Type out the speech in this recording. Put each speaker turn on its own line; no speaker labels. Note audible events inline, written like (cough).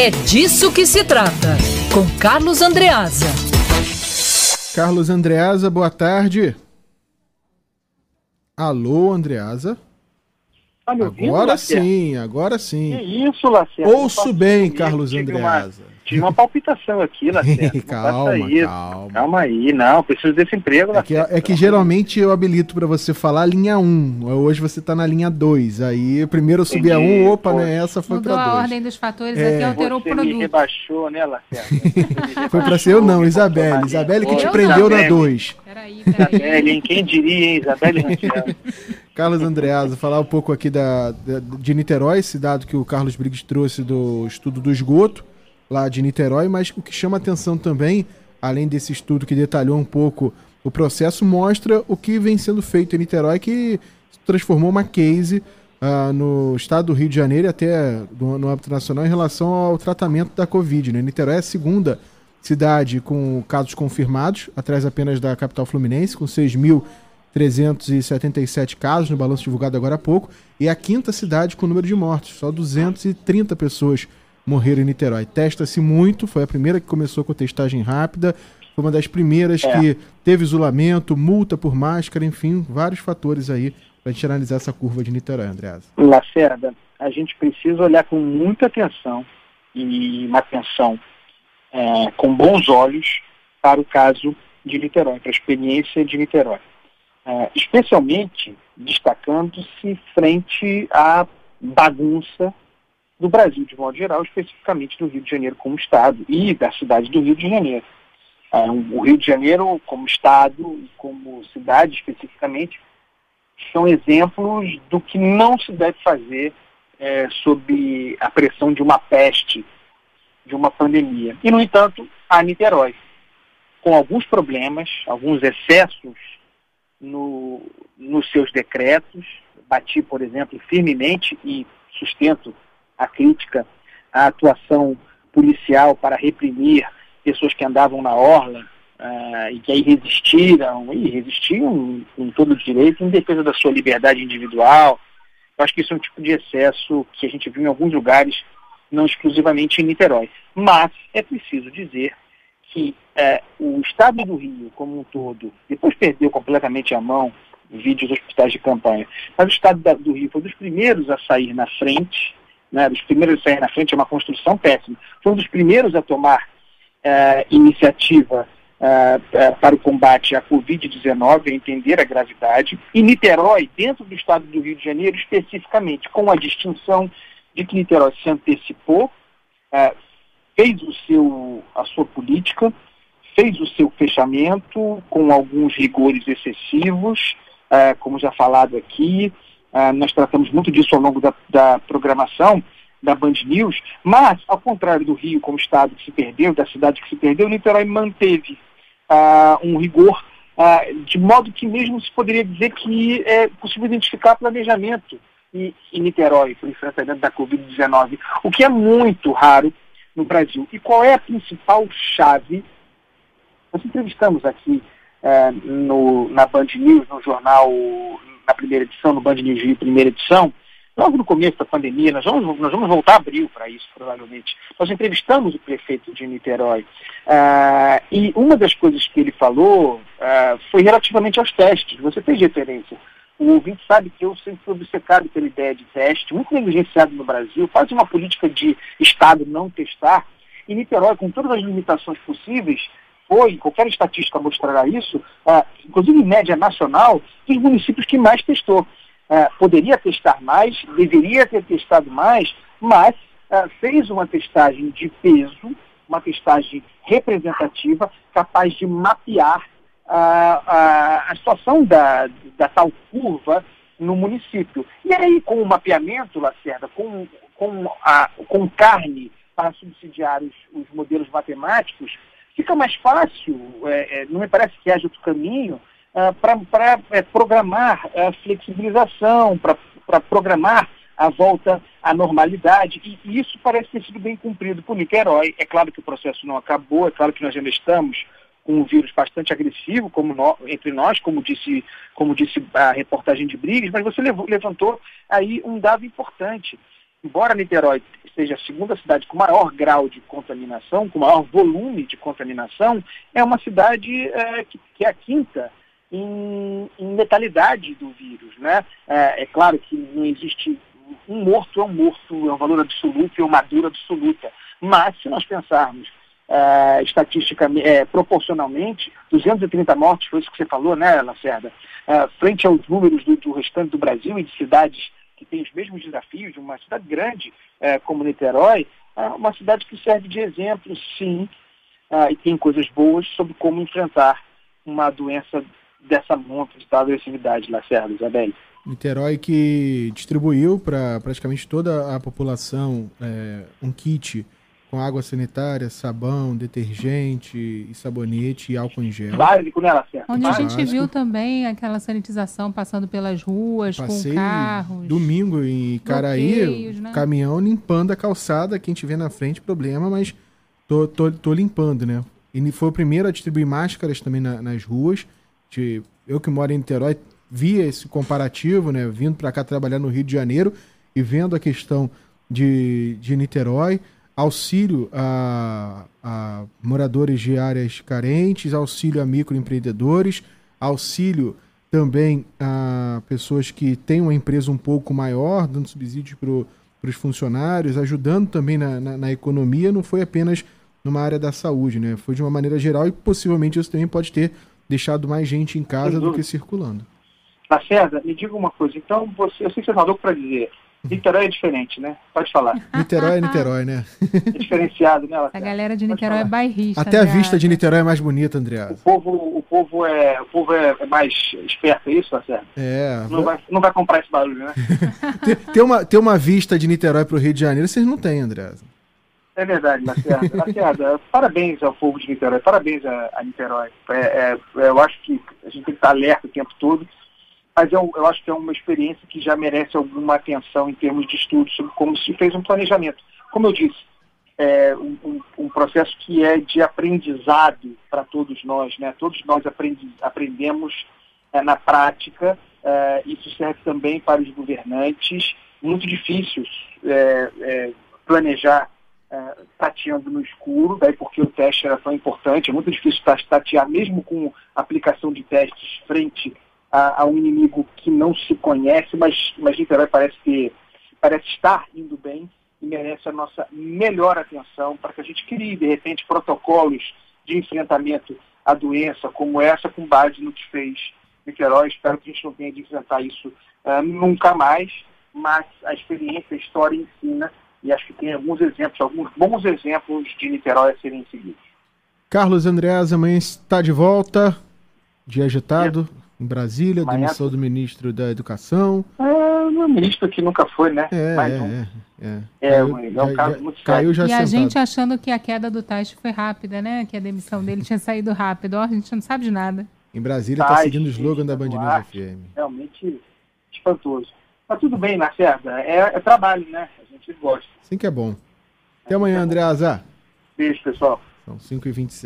É disso que se trata, com Carlos Andreasa.
Carlos Andreasa, boa tarde. Alô, Andreasa.
Tá ouvindo,
Agora
Lacerda?
sim, agora sim.
Que isso, Lacerda?
Ouço bem, Carlos Andreasa.
Uma, tive uma palpitação aqui, Lacerda. Não
calma, calma.
Calma aí, não, preciso desse emprego,
É que,
Lacerda.
é que geralmente eu habilito pra você falar a linha 1. Hoje você tá na linha 2. Aí primeiro eu subi a
Entendi,
1, opa,
pô.
né? Essa foi
Mudou
pra
a
2.
ordem dos fatores
É.
aqui, alterou o
Você me
produto.
rebaixou, né, Lacerda? Você (laughs)
Foi pra ser eu não, Isabelle.
na
Isabelle que te
Eu
prendeu na
Isabelle,
2.
Peraí,
Isabelle, hein? Quem diria, hein, Isabelle Rangel? (laughs)
Carlos Andreasa, falar um pouco aqui da, da- de Niterói, esse dado que o Carlos Briggs trouxe do estudo do esgoto, lá de Niterói, mas o que chama atenção também, além desse estudo que detalhou um pouco o processo, mostra o que vem sendo feito em Niterói, que transformou uma case ah, no estado do Rio de Janeiro e até no, no âmbito nacional em relação ao tratamento da Covid. Né? Niterói é a segunda cidade com casos confirmados, atrás apenas da capital fluminense, com 6.377 casos no balanço divulgado agora há pouco, e a quinta cidade com número de mortes, só 230 pessoas morreram em Niterói. Testa-se muito, foi a primeira que começou com testagem rápida, foi uma das primeiras
É.
que teve isolamento, multa por máscara, enfim, vários fatores aí para a gente analisar essa curva de Niterói, Andreas.
Lacerda, a gente precisa olhar com muita atenção e uma atenção é, com bons olhos para o caso de Niterói, para a experiência de Niterói. É, especialmente destacando-se frente à bagunça do Brasil de modo geral, especificamente do Rio de Janeiro como Estado e da cidade do Rio de Janeiro. É, o Rio de Janeiro como Estado e como cidade especificamente são exemplos do que não se deve fazer é, sob a pressão de uma peste, de uma pandemia. E, no entanto, a Niterói, com alguns problemas, alguns excessos no, nos seus decretos, bati, por exemplo, firmemente e sustento a crítica à atuação policial para reprimir pessoas que andavam na orla ah, e que aí resistiram, e resistiam com todo o direito em defesa da sua liberdade individual. Eu acho que isso é um tipo de excesso que a gente viu em alguns lugares, não exclusivamente em Niterói. Mas é preciso dizer que eh, o estado do Rio, como um todo, depois perdeu completamente a mão, vídeos dos hospitais de campanha, mas o estado da- do Rio foi dos primeiros a sair na frente, né, dos primeiros a sair na frente é uma construção péssima, foi um dos primeiros a tomar eh, iniciativa eh, eh, para o combate à Covid-19, a entender a gravidade, e Niterói, dentro do estado do Rio de Janeiro, especificamente, com a distinção de que Niterói se antecipou, fez o seu, a sua política, fez o seu fechamento com alguns rigores excessivos, como já falado aqui, eh, nós tratamos muito disso ao longo da, da programação da Band News, mas, ao contrário do Rio como estado que se perdeu, da cidade que se perdeu, Niterói manteve ah, um rigor, ah, de modo que mesmo se poderia dizer que é possível identificar planejamento em, em Niterói para o enfrentamento da Covid-19, o que é muito raro no Brasil. E qual é a principal chave? Nós entrevistamos aqui eh, no, na Band News, no jornal, na primeira edição, no Band News Rio, primeira edição, logo no começo da pandemia, nós vamos, nós vamos voltar a abril para isso, provavelmente. Nós entrevistamos o prefeito de Niterói ah, e uma das coisas que ele falou ah, foi relativamente aos testes. Você fez referência. O ouvinte sabe que eu sempre fui obcecado pela ideia de teste, muito negligenciado no Brasil, faz uma política de Estado não testar, e Niterói, com todas as limitações possíveis, foi, qualquer estatística mostrará isso, ah, inclusive em média nacional, dos municípios que mais testou. Ah, poderia testar mais, deveria ter testado mais, mas ah, fez uma testagem de peso, uma testagem representativa, capaz de mapear a, a, a situação da, da tal curva no município. E aí, com o mapeamento, Lacerda, com, com, a, com carne para subsidiar os, os modelos matemáticos, fica mais fácil, é, é, não me parece que haja outro caminho, ah, para é, programar a flexibilização, para programar a volta à normalidade, e, e isso parece ter sido bem cumprido por Niterói. É claro que o processo não acabou, é claro que nós ainda estamos com um vírus bastante agressivo como nó- entre nós, como disse, como disse a reportagem de Briggs, mas você levantou aí um dado importante. Embora Niterói seja a segunda cidade com maior grau de contaminação, com maior volume de contaminação, é uma cidade é, que, que, é a quinta em, em letalidade do vírus. Né? É, é, claro que não existe um morto é um morto, é um valor absoluto, é uma dor absoluta. Mas se nós pensarmos é, estatisticamente, é, proporcionalmente, 230 mortes, foi isso que você falou, né, Lacerda? É, frente aos números do, do restante do Brasil e de cidades que têm os mesmos desafios, de uma cidade grande é, como Niterói, é uma cidade que serve de exemplo, sim, é, e tem coisas boas sobre como enfrentar uma doença dessa monta de tal agressividade, Lacerda, Isabel.
Niterói que distribuiu para praticamente toda a população é, um kit com água sanitária, sabão, detergente e sabonete e álcool em gel.
Básico, né, Lacerda? Onde a gente viu também aquela sanitização passando pelas ruas, Passei com carros.
Domingo em Caraí, né? caminhão limpando a calçada. Quem tiver na frente, problema, mas tô, tô, tô limpando, né? E foi o primeiro a distribuir máscaras também na, nas ruas. De, eu que moro em Niterói, via esse comparativo, né? Vindo para cá trabalhar no Rio de Janeiro e vendo a questão de, de Niterói auxílio a, a moradores de áreas carentes, auxílio a microempreendedores, auxílio também a pessoas que têm uma empresa um pouco maior, dando subsídios para os funcionários, ajudando também na, na, na, economia, não foi apenas numa área da saúde, né? Foi de uma maneira geral e possivelmente isso também pode ter deixado mais gente em casa do que circulando.
Lacerda, me diga uma coisa, então você, eu sei que você falou para dizer, Niterói é diferente, né? Pode falar. (laughs)
Niterói é Niterói, né?
É (laughs) diferenciado, né?
A galera de Niterói é bairrista.
Até a vista de Niterói é mais bonita, Andreas.
O povo, o povo, é, o povo é, é mais esperto, é isso, certo?
É.
Não vai, não vai comprar esse barulho, né? (laughs)
ter, ter, uma, ter uma vista de Niterói para o Rio de Janeiro, vocês não têm, Andreas.
É verdade, Lacerda. Lacerda, parabéns ao povo de Niterói, parabéns a, a Niterói. É, é, eu acho que a gente tem que estar alerta o tempo todo mas eu, eu acho que é uma experiência que já merece alguma atenção em termos de estudo sobre como se fez um planejamento. Como eu disse, é um, um processo que é de aprendizado para todos nós, né? Todos nós aprendi, aprendemos é, na prática, é, isso serve também para os governantes. Muito difícil é, é planejar é, tateando no escuro, daí porque o teste era tão importante, é muito difícil tatear mesmo com aplicação de testes frente a, a, um inimigo que não se conhece, mas, mas Niterói parece, que, parece estar indo bem e merece a nossa melhor atenção para que a gente crie, de repente, protocolos de enfrentamento à doença como essa, com base no que fez Niterói. Espero que a gente não tenha de enfrentar isso uh, nunca mais, mas a experiência, a história ensina e acho que tem alguns exemplos, alguns bons exemplos de Niterói a serem seguidos.
Carlos Andreas, amanhã está de volta, dia agitado. É em Brasília, Amanhã... demissão do ministro da Educação.
É, o ministro que nunca foi, né?
É, Mais é, um. é, é.
É, é um já, caso já, muito
caiu já
E
sentado.
a gente achando que a queda do teste foi rápida, né? Que a demissão dele tinha saído rápido. Ó, a gente não sabe de nada.
Em Brasília está seguindo o slogan da Band News FM.
Realmente espantoso. Mas tudo bem, Lacerda. É, é trabalho, né? A gente gosta.
Sim que é bom. Até amanhã, Andreasa.
Beijo, pessoal.
São 5h26.